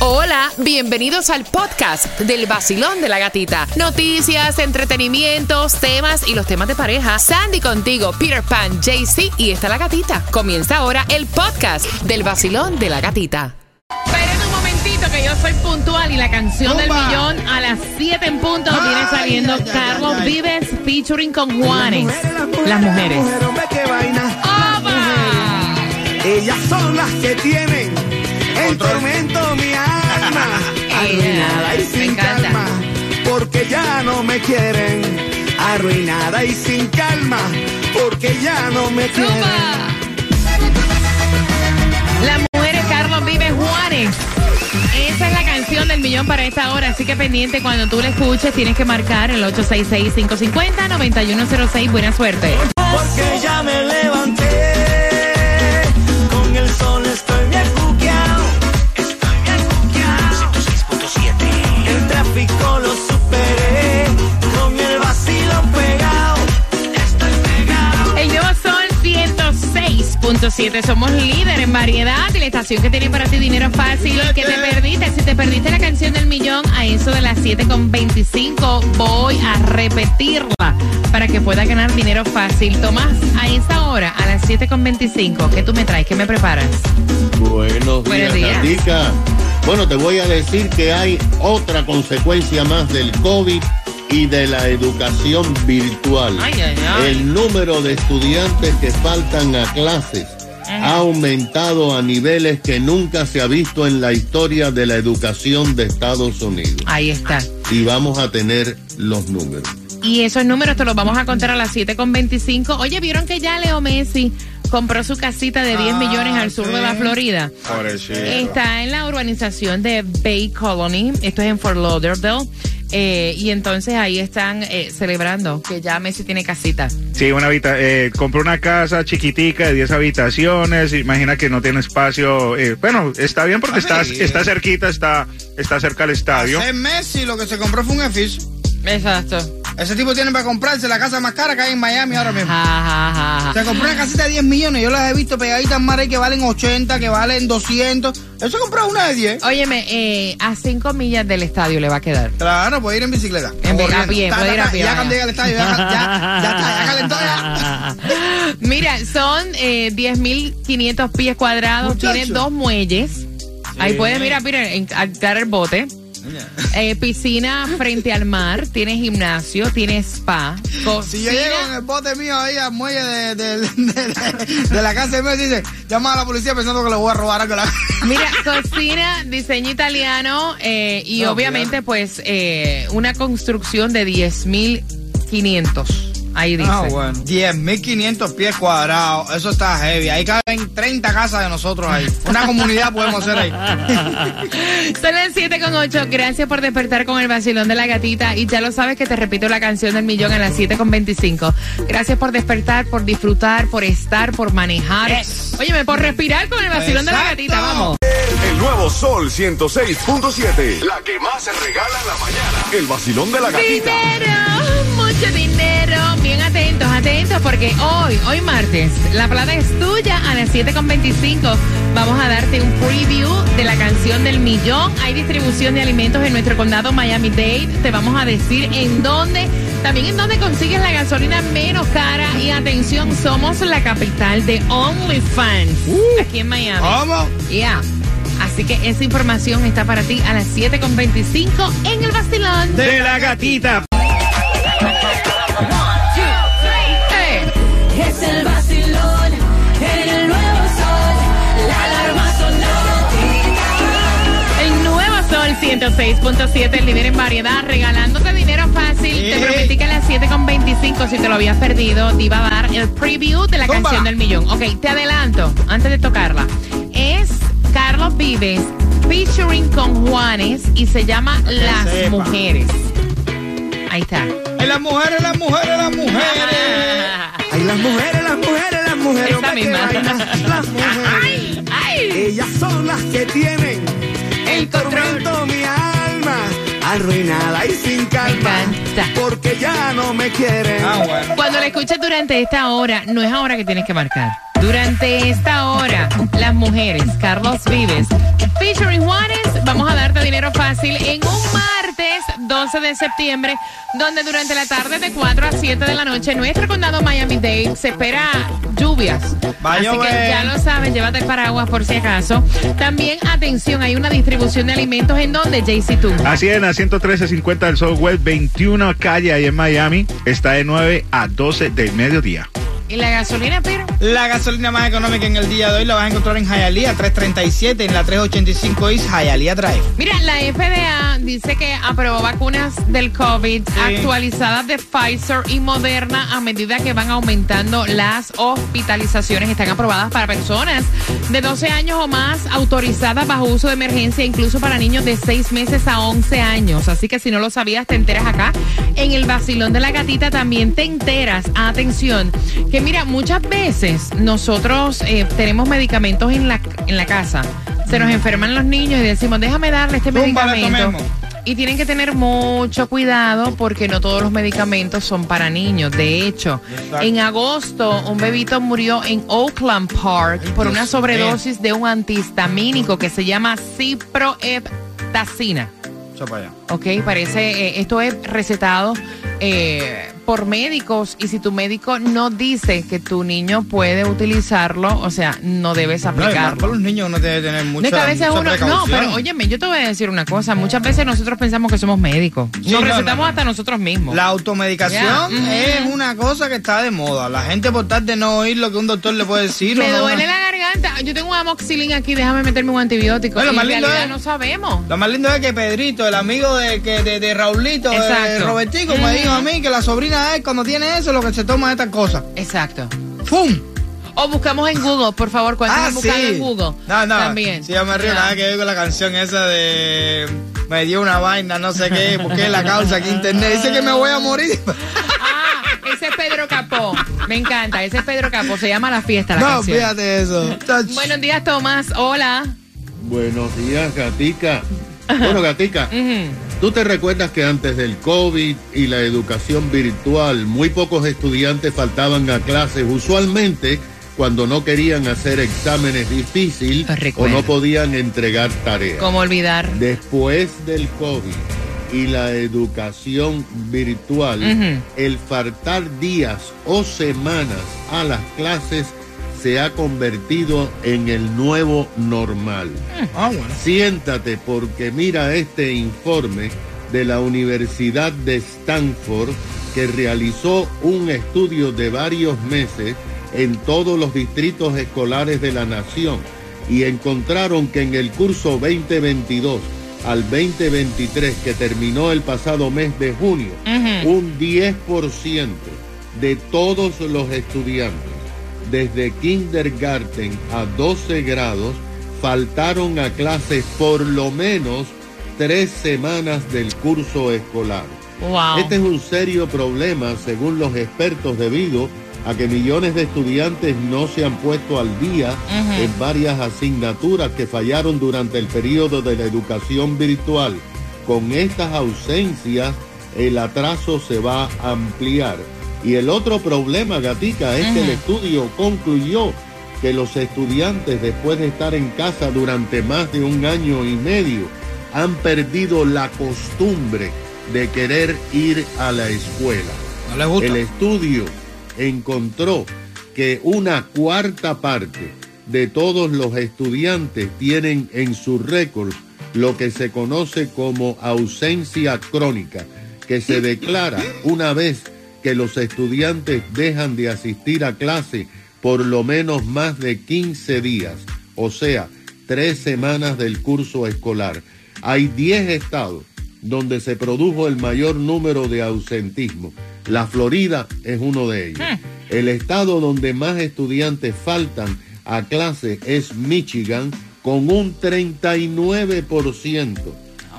Hola, bienvenidos al podcast del vacilón de la gatita. Noticias, entretenimientos, temas y los temas de pareja. Sandy contigo, Peter Pan, JC y está la gatita. Comienza ahora el podcast del vacilón de la gatita. Esperen un momentito que yo soy puntual y la canción del Zumba. millón a las 7 en punto viene Ay, saliendo ay, ay, Carlos ay, ay. Vives featuring con Juanes. Las mujeres. hombre, qué vaina. ¡Oba! Ellas son las que tienen en tormento. Arruinada y sin calma. Porque ya no me quieren. Arruinada y sin calma. Porque ya no me quieren. ¡Zumba! Las mujeres Carlos Vives Juanes. Esa es la canción del millón para esta hora, así que pendiente cuando tú la escuches tienes que marcar el 866-550-9106. Buena suerte. Porque ya me 106.7. Somos líder en variedad y la estación que tiene para ti dinero fácil. Que te perdiste. Si te perdiste la canción del millón, a eso de las 7.25 voy a repetirla para que puedas ganar dinero fácil. Tomás, a esa hora, a las 7.25, ¿qué tú me traes? ¿Qué me preparas? Buenos Buenos días, días. Bueno, te voy a decir que hay otra consecuencia más del COVID y de la educación virtual. Ay, ay, ay. El número de estudiantes que faltan a clases ha aumentado a niveles que nunca se ha visto en la historia de la educación de Estados Unidos. Ahí está. Y vamos a tener los números. Y esos números te los vamos a contar a las 7.25. Oye, ¿vieron que ya Leo Messi compró su casita de 10 millones al sur de la Florida? Está en la urbanización de Bay Colony. Esto es en Fort Lauderdale. Eh, y entonces ahí están eh, celebrando que ya Messi tiene casita. Sí, una habita eh, compró una casa chiquitica de 10 habitaciones. Imagina que no tiene espacio. eh, bueno, está bien porque está, está cerquita, está, está cerca al estadio. Hace Messi lo que se compró fue un edificio. Exacto. Ese tipo tiene para comprarse la casa más cara que hay en Miami ahora mismo. Se compró una casita de 10 millones. Yo las he visto pegaditas ahí que valen 80, que valen 200. Él se compró una de 10. Óyeme, eh, a 5 millas del estadio le va a quedar. Claro, puede ir en bicicleta. En O a pie, puede ir a pie, Ya cuando llega al estadio, ya, ya, ya está, ya calentó ya. Mira, son eh, 10.500 pies cuadrados, tiene dos muelles. Ahí puedes, mira, mira, encargar el bote. Eh, piscina frente al mar, tiene gimnasio, tiene spa, Si yo llego en cocina. el bote mío ahí al muelle de, de, de- de la casa de Messi, dice, llama a la policía pensando que le voy a robar algo. Mira, cocina, diseño italiano eh, y No, obviamente pues eh, una construcción de 10.500. Ahí dice. Ah, bueno. 10.500 pies cuadrados. Eso está heavy. Ahí caben 30 casas de nosotros ahí. Una comunidad podemos hacer ahí. Son las 7 con 8. Gracias por despertar con el vacilón de la gatita. Y ya lo sabes que te repito la canción del millón a las 7 con 25. Gracias por despertar, por disfrutar, por estar, por manejar. Yes. Óyeme, por respirar con el vacilón de la gatita. Vamos. El nuevo Sol 106.7. La que más se regala en la mañana. El vacilón de la gatita. Dinero, mucho dinero. Bien atentos, atentos, porque hoy, hoy martes, la plata es tuya a las 7.25. Vamos a darte un preview de la canción del millón. Hay distribución de alimentos en nuestro condado Miami-Dade. Te vamos a decir en dónde, también en dónde consigues la gasolina menos cara. Y atención, somos la capital de OnlyFans, aquí en Miami. ¿Cómo? Ya. Así que esa información está para ti a las 7.25 en el vacilón. De la gatita. 106.7, el líder en variedad, regalándote dinero fácil. Te prometí que a las 7.25, si te lo habías perdido, te iba a dar el preview de la Tómala. canción del millón. Ok, te adelanto, antes de tocarla. Es Carlos Vives featuring con Juanes y se llama Las sepa. Mujeres. Ahí está. Las mujeres, las mujeres, las mujeres. Ay, las mujeres, las mujeres, las mujeres. Esa hombre, misma. vaina. Las mujeres. ¡Ay! ¡Ay! Ellas son las que tienen El tormento mi alma. Arruinada y sin calma. Porque ya no me quieren. Ah, bueno. Cuando la escuches durante esta hora, no es ahora que tienes que marcar. Durante esta hora, las mujeres, Carlos Vives, featuring Juanes, vamos a dinero fácil en un martes 12 de septiembre, donde durante la tarde de 4 a 7 de la noche, en nuestro condado Miami-Dade se espera lluvias. Así que ya lo saben, llévate el paraguas por si acaso. También, atención, hay una distribución de alimentos en donde, JC tú. Así en la 11350 del Southwest 21 calle ahí en Miami. Está de 9 a 12 del mediodía. ¿Y la gasolina, pero? La gasolina más económica en el día de hoy la vas a encontrar en Hialeah 337 en la 385 East Hialeah Drive. Mira, la FDA dice que aprobó vacunas del COVID actualizadas de Pfizer y Moderna a medida que van aumentando las hospitalizaciones. Están aprobadas para personas de 12 años o más, autorizadas bajo uso de emergencia, incluso para niños de 6 meses a 11 años. Así que si no lo sabías, te enteras acá. En el vacilón de la gatita también te enteras, atención, que mira, muchas veces nosotros eh, tenemos medicamentos en la, en la casa. Se nos enferman los niños y decimos, déjame darle este medicamento. Y tienen que tener mucho cuidado porque no todos los medicamentos son para niños. De hecho, Exacto. en agosto un bebito murió en Oakland Park por una Dios sobredosis de un antihistamínico que se llama ciproheptacina. Ok, parece, eh, esto es recetado eh, por médicos y si tu médico no dice que tu niño puede utilizarlo, o sea, no debes No, aplicarlo. para los niños uno debe tener mucha, De que a veces mucha uno. No, pero óyeme, yo te voy a decir una cosa. Muchas veces nosotros pensamos que somos médicos. Sí, Nos no, recetamos no, no. hasta nosotros mismos. La automedicación es una cosa que está de moda. La gente por tal de no oír lo que un doctor le puede decir. Me o no- duele la Yo tengo un amoxicilin aquí, déjame meterme un antibiótico. Y más en lindo realidad es- no sabemos. Lo más lindo es que Pedrito, el amigo de, que, de, de Raulito, de Exacto. Robertico, me dijo a mí que la sobrina es cuando tiene eso lo que se toma estas cosas. Exacto. ¡Fum! O buscamos en Google, por favor, cuando Ah, buscando sí. en Google. No, no. También. Sí, yo me río Ya. nada que ver con la canción esa de me dio una vaina, no sé qué, busqué la causa aquí en internet, dice que me voy a morir. Ah, ese es Pedro Capó. Me encanta, ese es Pedro Capó. Se llama La Fiesta, la no, canción. fíjate eso. Touch. Buenos días, Tomás. Hola. Buenos días, Gatica. Bueno, Gatica. ¿tú te recuerdas que antes del COVID y la educación virtual, muy pocos estudiantes faltaban a clases, usualmente cuando no querían hacer exámenes difíciles o no podían entregar tareas? ¿Cómo olvidar? Después del COVID y la educación virtual, el faltar días o semanas a las clases se ha convertido en el nuevo normal. Ah, bueno. Siéntate porque mira este informe de la Universidad de Stanford que realizó un estudio de varios meses en todos los distritos escolares de la nación y encontraron que en el curso 2022 al 2023 que terminó el pasado mes de junio, un 10% de todos los estudiantes desde kindergarten a 12 grados faltaron a clases por lo menos tres semanas del curso escolar. Wow. Este es un serio problema según los expertos debido a que millones de estudiantes no se han puesto al día en varias asignaturas que fallaron durante el periodo de la educación virtual. Con estas ausencias el atraso se va a ampliar. Y el otro problema, Gatica, es que el estudio concluyó que los estudiantes después de estar en casa durante más de un año y medio han perdido la costumbre de querer ir a la escuela. No les gusta. El estudio encontró que una cuarta parte de todos los estudiantes tienen en su récord lo que se conoce como ausencia crónica, que se declara una vez que los estudiantes dejan de asistir a clase por lo menos más de 15 días, o sea, tres semanas del curso escolar. Hay 10 estados donde se produjo el mayor número de ausentismo. La Florida es uno de ellos. El estado donde más estudiantes faltan a clase es Michigan con un 39%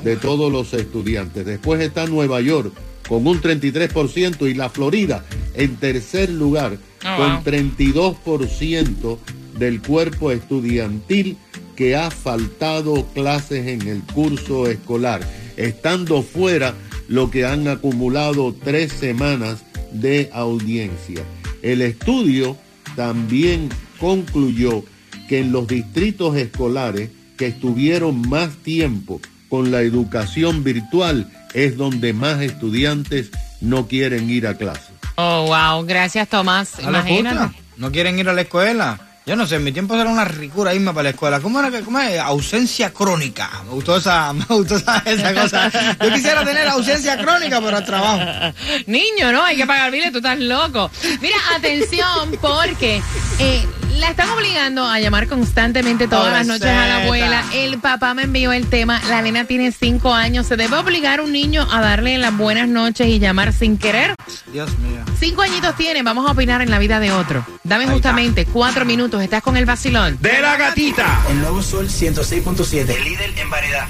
de todos los estudiantes. Después está Nueva York con un 33% y la Florida en tercer lugar Oh, con wow. 32% del cuerpo estudiantil que ha faltado clases en el curso escolar, estando fuera lo que han acumulado tres semanas de audiencia. El estudio también concluyó que en los distritos escolares que estuvieron más tiempo con la educación virtual es donde más estudiantes no quieren ir a clase. Oh, wow. Gracias, Tomás. ¿No les Imagínate. ¿No quieren ir a la escuela? Yo no sé, en mi tiempo era una ricura irme para la escuela. ¿Cómo era que, cómo es? Ausencia crónica. Me gustó esa, me gustó esa, cosa. Yo quisiera tener ausencia crónica, pero al trabajo. Niño, ¿no? Hay que pagar biles, tú estás loco. Mira, atención, porque eh, la están obligando a llamar constantemente todas las noches a la abuela. El papá me envió el tema. La nena tiene cinco años. ¿Se debe obligar a un niño a darle las buenas noches y llamar sin querer? Dios mío. Cinco añitos tiene. Vamos a opinar en la vida de otro. Dame Ahí justamente cuatro minutos. Estás con el vacilón. De la gatita. El nuevo Sol 106.7, el líder en variedad.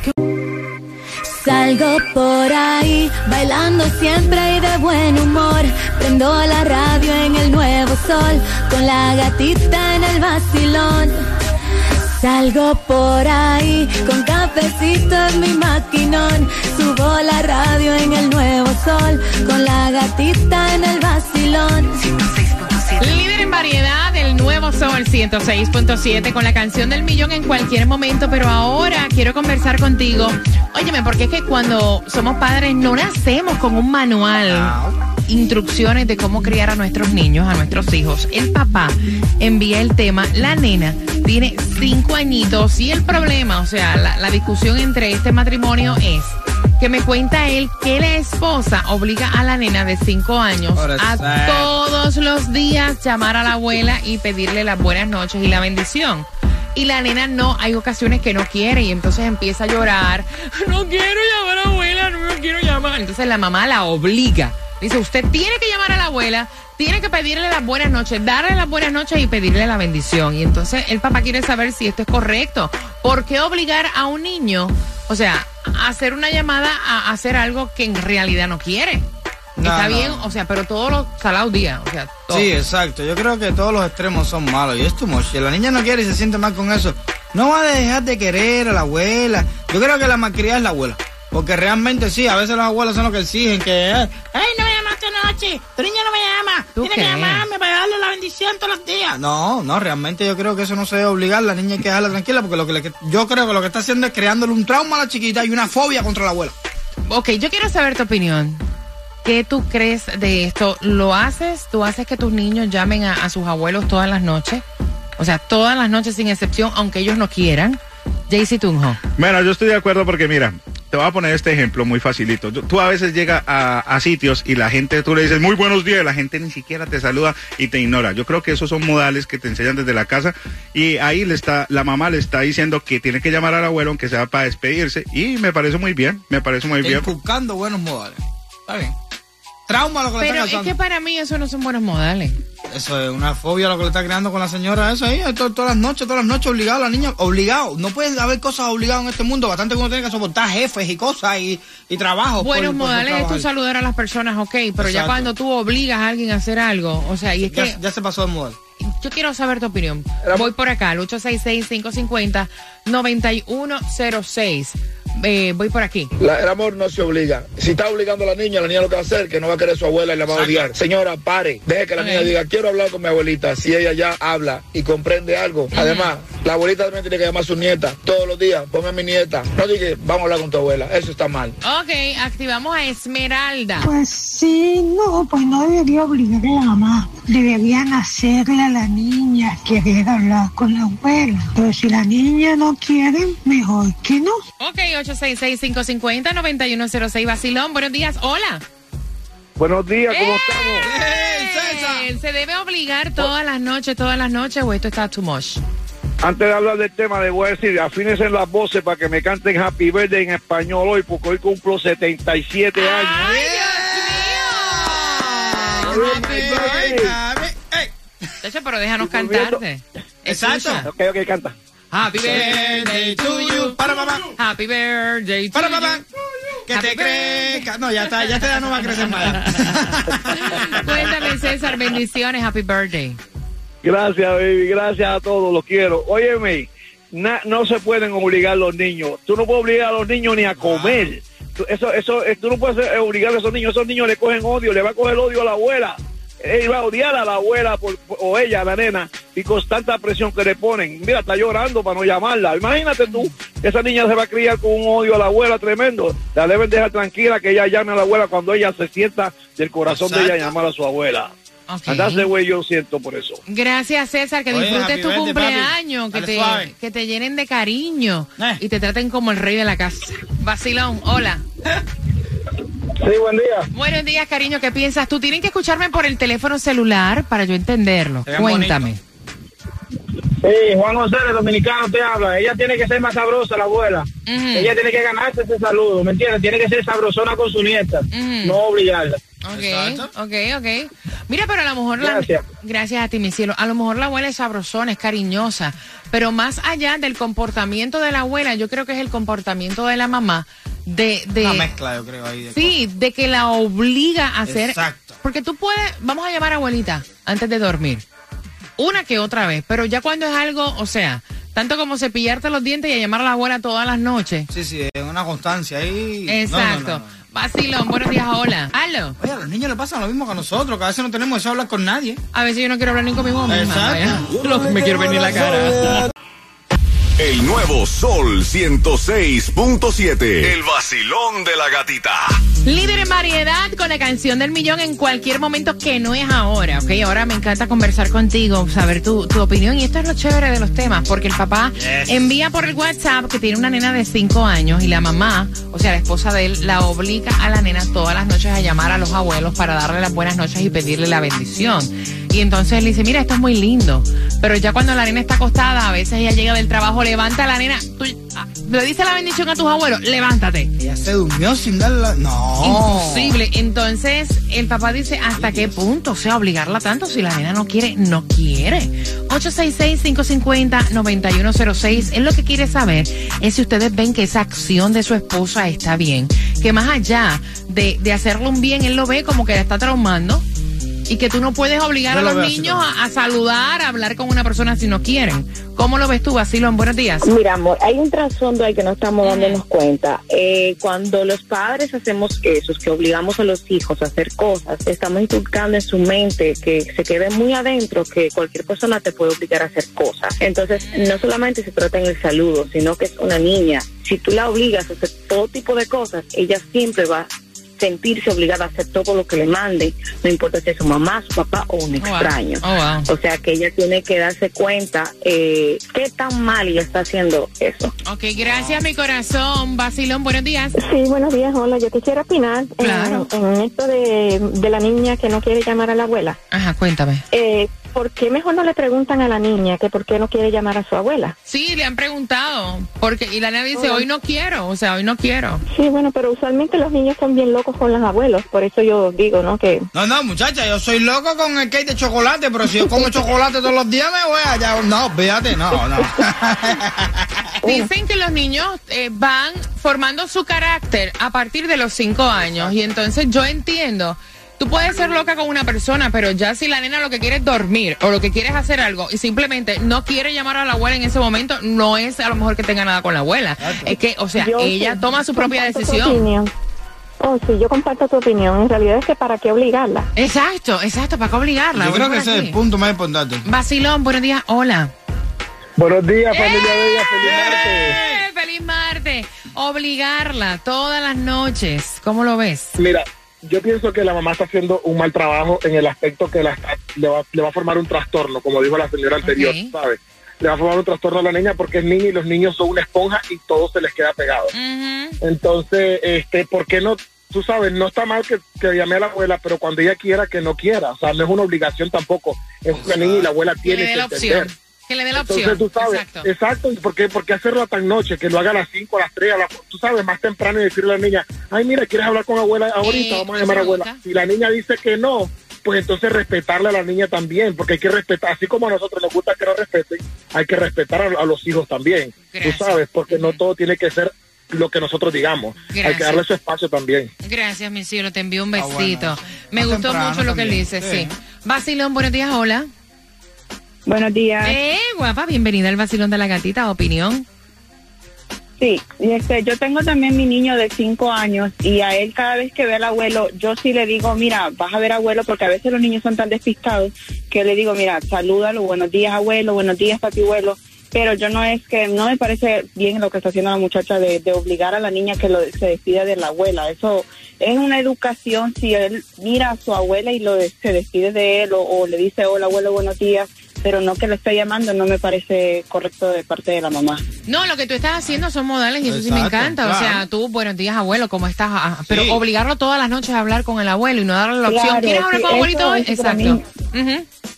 Salgo por ahí, bailando siempre y de buen humor. Prendo la radio en el nuevo sol, con la gatita en el vacilón. Salgo por ahí, con cafecito en mi maquinón. Subo la radio en el nuevo sol, con la gatita en el vacilón. Sol 106.7 con la canción del millón en cualquier momento, pero ahora quiero conversar contigo. Óyeme, porque es que cuando somos padres no nacemos con un manual, instrucciones de cómo criar a nuestros niños, a nuestros hijos. El papá envía el tema, la nena tiene cinco añitos y el problema, o sea, la, la discusión entre este matrimonio es que me cuenta él que la esposa obliga a la nena de cinco años a todos los días llamar a la abuela y pedirle las buenas noches y la bendición. Y la nena no, hay ocasiones que no quiere y entonces empieza a llorar. No quiero llamar a la abuela, no quiero llamar. Entonces la mamá la obliga. Dice, usted tiene que llamar a la abuela, tiene que pedirle las buenas noches, darle las buenas noches y pedirle la bendición. Y entonces el papá quiere saber si esto es correcto. ¿Por qué obligar a un niño, o sea, a hacer una llamada a hacer algo que en realidad no quiere? No, Está no, bien, o sea, pero todos los salados días, o sea, todo. Sí, exacto. Yo creo que todos los extremos son malos. Y es much. Si la niña no quiere y se siente mal con eso, no va a dejar de querer a la abuela. Yo creo que la malcriada es la abuela. Porque realmente sí, a veces los abuelos son los que exigen que, eh, ay, no me llamaste anoche, tu niña no me llama, ¿Tú tiene que llamarme para darle la bendición todos los días. No, no, realmente yo creo que eso no se debe obligar, la niña hay que dejarla tranquila, porque lo que le- yo creo que lo que está haciendo es creándole un trauma a la chiquita y una fobia contra la abuela. Ok, yo quiero saber tu opinión. ¿Qué tú crees de esto? ¿Lo haces? ¿Tú haces que tus niños llamen a, a sus abuelos todas las noches? O sea, todas las noches sin excepción, aunque ellos no quieran. Jaycee Tunjo. Bueno, yo estoy de acuerdo porque mira, te voy a poner este ejemplo muy facilito. Tú, a veces llegas a, a sitios y la gente, tú le dices muy buenos días, la gente ni siquiera te saluda y te ignora. Yo creo que esos son modales que te enseñan desde la casa y ahí le está, la mamá le está diciendo que tiene que llamar al abuelo aunque sea para despedirse y me parece muy bien, me parece muy bien. Inculcando buenos modales. Está bien. Trauma lo que le Pero está es causando. que para mí eso no son buenos modales. Eso es una fobia lo que le está creando con la señora eso ahí, to- todas las noches, todas las noches obligado a la niña, obligado. No puede haber cosas obligadas en este mundo, bastante que uno tiene que soportar jefes y cosas y, y trabajo. Buenos por- por su modales es ahí. saludar a las personas, ok, pero ya cuando tú obligas a alguien a hacer algo, o sea, y es que Ya, se pasó de modal. yo quiero saber tu opinión. Voy por acá, al 866-550-9106. Eh, voy por aquí. La- el amor no se obliga. Si está obligando a la niña, la niña lo que va a hacer, que no va a querer a su abuela y la va a odiar. Señora, pare. Deje que la niña diga, quiero hablar con mi abuelita. Si ella ya habla y comprende algo. Además, la abuelita también tiene que llamar a su nieta todos los días. Ponme a mi nieta. No diga, vamos a hablar con tu abuela. Eso está mal. Ok, activamos a Esmeralda. Pues sí, no, pues no debería obligar a la mamá. Deberían hacerle a la niña querer hablar con la abuela. Pero si la niña no quiere, mejor que no. Ok, 866-550-9106. Basilón, buenos días. Hola. Buenos días, ¿cómo ¡Eh! ¿Se debe obligar todas las noches, todas las noches o esto está too much? Antes de hablar del tema, le voy a decir, afínense las voces para que me canten Happy Birthday en español hoy, porque hoy cumplo 77 años. ¡Ay, Dios mío! Chacho, pero déjanos cantarte. Exacto. Ok, ok, canta. Happy birthday to you. Para papá. Happy birthday to Para papá. Que Happy te crezca. No, ya está, ya te ya no va a crecer más. Cuéntame, César, bendiciones. Happy birthday. Gracias, baby, gracias a todos, los quiero. Óyeme, na- no se pueden obligar a los niños. Tú no puedes obligar a los niños ni a comer. Tú- Eso, eso, eh, tú no puedes eh, obligar a esos niños. Esos niños le cogen odio, le va a coger odio a la abuela. él va a odiar a la abuela por- por- o ella, la nena, y con tanta presión que le ponen. Mira, está llorando para no llamarla. Imagínate tú, esa niña se va a criar con un odio a la abuela tremendo. La deben dejar tranquila que ella llame a la abuela cuando ella se sienta del corazón de ella llamar a su abuela. Ok. Andarse güey, yo siento por eso. Gracias, César, que Oye, disfrutes tu cumpleaños, que te, que te llenen de cariño y te traten como el rey de la casa. Vacilón, hola. Sí, buen día. Buenos días, cariño, ¿qué piensas? Tú tienes que escucharme por el teléfono celular para yo entenderlo. Cuéntame. Sí, Juan González, dominicano, te habla. Ella tiene que ser más sabrosa, la abuela. Ella tiene que ganarse ese saludo, ¿me entiendes? Tiene que ser sabrosona con su nieta, no obligarla. Ok, ok, ok. Mira, pero a lo mejor la... Gracias. Gracias a ti, mi cielo. A lo mejor la abuela es sabrosona, es cariñosa, pero más allá del comportamiento de la abuela, yo creo que es el comportamiento de la mamá de... de Una mezcla, yo creo, ahí. De Sí, de que la obliga a hacer. Exacto. Porque tú puedes, vamos a llamar a abuelita antes de dormir. Una que otra vez, pero ya cuando es algo, o sea, tanto como cepillarte los dientes y a llamar a la abuela todas las noches. Sí, sí, es una constancia ahí. Exacto. No, no, no, no. Vacilón, buenos días, hola. Aló. Oye, a los niños le pasa lo mismo que a nosotros, que a veces no tenemos eso de hablar con nadie. A veces yo no quiero hablar ni conmigo misma. Exacto. que me quiero venir la cara. El nuevo Sol 106.7. El vacilón de la gatita. Líder en variedad con la canción del millón en cualquier momento que no es ahora, ¿ok? Ahora me encanta conversar contigo, saber tu, tu opinión y esto es lo chévere de los temas, porque el papá Yes. envía por el WhatsApp que tiene una nena de 5 años y la mamá, o sea, la esposa de él, la obliga a la nena todas las noches a llamar a los abuelos para darle las buenas noches y pedirle la bendición. Y entonces él dice, mira, esto es muy lindo, pero ya cuando la nena está acostada, a veces ella llega del trabajo, levanta a la nena, tú, ah, le dice la bendición a tus abuelos, levántate. Ella se durmió sin darla. No. Imposible. Entonces, el papá dice, ¿hasta qué punto? O sea, obligarla tanto. Si la nena no quiere, no quiere. 866-550-9106. Él lo que quiere saber es si ustedes ven que esa acción de su esposa está bien. Que más allá de, de hacerle un bien, él lo ve como que la está traumando. Y que tú no puedes obligar a lo los niños a, a saludar, a hablar con una persona si no quieren. ¿Cómo lo ves tú, Basilón? Buenos días. Mira, amor, hay un trasfondo ahí que no estamos dándonos cuenta. Eh, cuando los padres hacemos eso, que obligamos a los hijos a hacer cosas, estamos inculcando en su mente que se quede muy adentro que cualquier persona te puede obligar a hacer cosas. Entonces, no solamente se trata en el saludo, sino que es una niña. Si tú la obligas a hacer todo tipo de cosas, ella siempre va a sentirse obligada a hacer todo lo que le mande, no importa si es su mamá, su papá o un wow. extraño. Oh, wow. O sea que ella tiene que darse cuenta eh, qué tan mal ella está haciendo eso. Ok, gracias, mi corazón. Basilón, buenos días. Sí, buenos días. Hola, yo quisiera opinar en- Claro. en, esto de, de la niña que no quiere llamar a la abuela. Ajá, cuéntame. Eh, ¿Por qué mejor no le preguntan a la niña que por qué no quiere llamar a su abuela? Sí, le han preguntado. Porque, y la nena dice, hoy no quiero. O sea, hoy no quiero. Sí, bueno, pero usualmente los niños son bien locos con los abuelos, por eso yo digo, ¿no? Que No, no, muchacha, yo soy loco con el cake de chocolate, pero si yo como chocolate todos los días me voy allá. No, fíjate, no, no. Dicen que los niños eh, van formando su carácter a partir de los cinco años. Y entonces yo entiendo. Tú puedes ser loca con una persona, pero ya si la nena lo que quiere es dormir o lo que quiere es hacer algo y simplemente no quiere llamar a la abuela en ese momento, no es a lo mejor que tenga nada con la abuela. Es que, o sea, Yo ella sí toma su propia decisión. opinión. Oh, sí, yo comparto tu opinión. En realidad es que para qué obligarla. Exacto, exacto, ¿para qué obligarla? Yo creo que ese es el punto más importante. Vacilón, buenos días, hola. Buenos días, familia bella, feliz martes. ¡Eh! ¡Feliz martes! Obligarla todas las noches. ¿Cómo lo ves? Mira, yo pienso que la mamá está haciendo un mal trabajo en el aspecto que la le, va, le va a formar un trastorno, como dijo la señora anterior, Ok. ¿sabes? Le va a formar un trastorno a la niña porque es niña y los niños son una esponja y todo se les queda pegado. Entonces, este, ¿por qué no? Tú sabes, no está mal que, que llame a la abuela, pero cuando ella quiera, que no quiera. O sea, no es una obligación tampoco. Es una niña y la abuela tiene que entender. opción. Que le dé la Entonces, opción. tú sabes, Exacto. exacto, ¿y por qué, por qué hacerlo tan noche? Que lo haga a las 5, a las 3, a las, tú sabes, más temprano y decirle a la niña, ay, mira, ¿quieres hablar con abuela ahorita? Eh, Vamos a llamar a abuela. Si la niña dice que no, pues entonces respetarle a la niña también, porque hay que respetar, así como a nosotros nos gusta que nos respeten, hay que respetar a, a los hijos también, Gracias. tú sabes, porque no todo tiene que ser lo que nosotros digamos, hay que darle su espacio también. Gracias, mi cielo. Te envío un Ah, besito. bueno. Me Más gustó mucho lo que él también. dice, Sí. sí. Vacilón, buenos días, hola. Buenos días. Eh, guapa, bienvenida al Vacilón de la Gatita. Opinión. Sí, y este, yo tengo también mi niño de cinco años y a él cada vez que ve al abuelo, yo sí le digo, mira, vas a ver abuelo, porque a veces los niños son tan despistados que le digo, mira, salúdalo, buenos días abuelo, buenos días papi abuelo, pero yo no es que, no me parece bien lo que está haciendo la muchacha de, de obligar a la niña que lo, se despida de la abuela, eso es una educación, si él mira a su abuela y lo se despide de él o, o le dice, hola abuelo, buenos días, pero no que le esté llamando, no me parece correcto de parte de la mamá. No, lo que tú estás haciendo son modales y eso sí me Exacto, encanta. O sea, tú, buenos días, abuelo, ¿cómo estás? Ah, Pero Sí. obligarlo todas las noches a hablar con el abuelo y no darle la opción. ¿Quieres hablar sí, con abuelito hoy? eso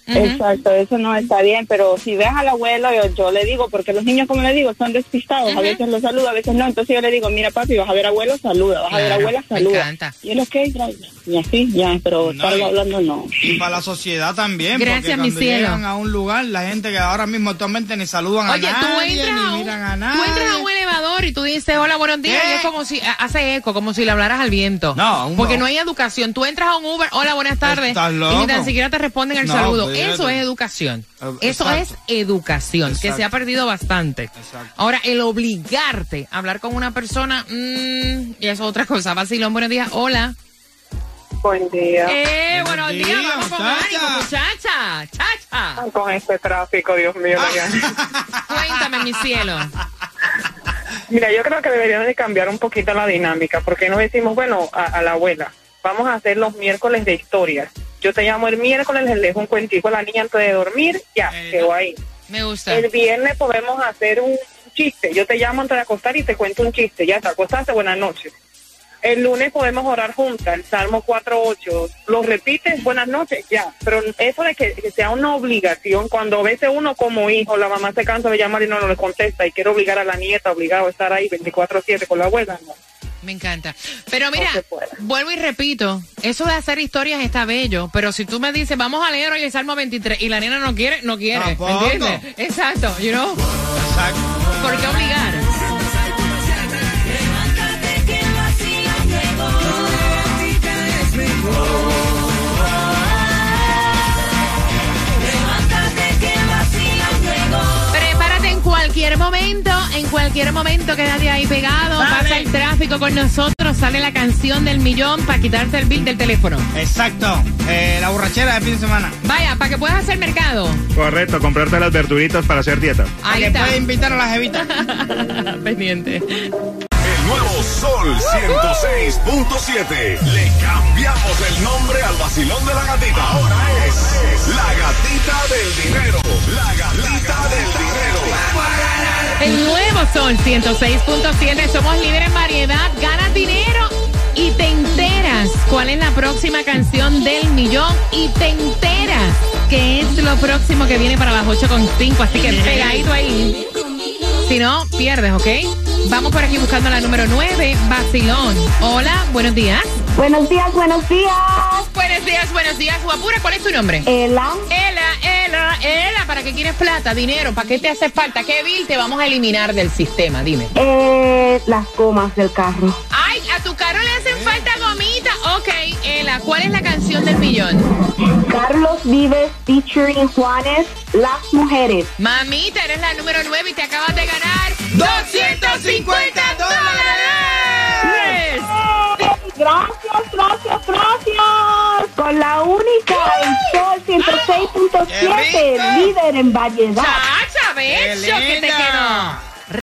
Exacto. eso no está bien, pero si ves al abuelo, yo, yo le digo, porque los niños, como le digo, son despistados, a veces los saluda, a veces no, entonces yo le digo, mira papi, vas a ver abuelo, saluda, vas a ver abuela, me saluda. encanta. Y él, ok, ya, y así, ya, pero estar y- hablando no. Y para la sociedad también. Gracias, porque mi cuando cielo. llegan a un lugar, la gente que ahora mismo actualmente ni saludan Oye, a tú nadie, entras, a ni un, miran a tú entras a un elevador y tú dices hola, buenos días, y es como si hace eco, como si le hablaras al viento. No, un- Porque no hay educación. Tú entras a un Uber, hola, buenas tardes, Estás y ni tan siquiera te responden el No, saludo. Eso es educación. Eh, Eso exacto. es educación, que se ha perdido bastante. Ahora, el obligarte a hablar con una persona, mm, y eso es otra cosa. Vacilón, buenos días, hola. Buen día. Eh, buenos, días, vamos con ánimo, muchacha, chacha. Con este tráfico, Dios mío. Cuéntame, mi cielo. Mira, yo creo que deberíamos de cambiar un poquito la dinámica, porque nos decimos, bueno, a, a la abuela, vamos a hacer los miércoles de historias. Yo te llamo el miércoles, le dejo un cuentico a la niña antes de dormir, ya, quedó ahí. Me gusta. El viernes podemos hacer un chiste. Yo te llamo antes de acostar y te cuento un chiste. Ya te acostaste, buenas noches. El lunes podemos orar juntas, el Salmo 4.8. Lo repites, buenas noches, ya. Pero eso de que, que sea una obligación, cuando a veces uno como hijo, la mamá se cansa de llamar y no, no le contesta y quiere obligar a la nieta, obligado a estar ahí 24-7 con la abuela, no. Me encanta. Pero mira, vuelvo y repito, eso de hacer historias está bello, pero si tú me dices, vamos a leer hoy el Salmo 23 y la nena no quiere, no quiere. ¿Me entiendes? Exacto, you know. ¿Por qué obligar? Prepárate en cualquier momento, en cualquier momento quédate ahí pegado, tráfico con nosotros, sale la canción del millón para quitarte el bill del teléfono. Exacto. Eh, la borrachera de fin de semana. Vaya, para que puedas hacer mercado. Correcto, comprarte las verduritas para hacer dieta. Ahí que está. puede invitar a la jevita. Pendiente. Sol 106.7. Le cambiamos el nombre al vacilón de la gatita. Ahora es la gatita del dinero. La gatita del dinero. El nuevo Sol 106.7. Somos líderes en variedad. Ganas dinero y te enteras cuál es la próxima canción del millón. Y te enteras que es lo próximo que viene para las 8.5. Así que pegadito ahí. Si no, pierdes, ¿ok? Vamos por aquí buscando la número 9, Basilón. Hola, buenos días. Buenos días, buenos días. Buenos días, buenos días, guapura. ¿Cuál es tu nombre? Ela. Ela, Ela, Ela. ¿Para qué quieres plata, dinero? ¿Para qué te hace falta? ¿Qué bill te vamos a eliminar del sistema? Dime. Eh, las gomas del carro. Ay, a tu carro le hacen falta gomitas. Ok, Ela, ¿cuál es la canción del millón? Carlos Vives featuring Juanes, Las Mujeres. Mamita, eres la número 9 y te acabas de ganar 250 dólares. Gracias, gracias, gracias. Con la única en Sol 106.7, líder en variedad. Chacha, beso que te quedó.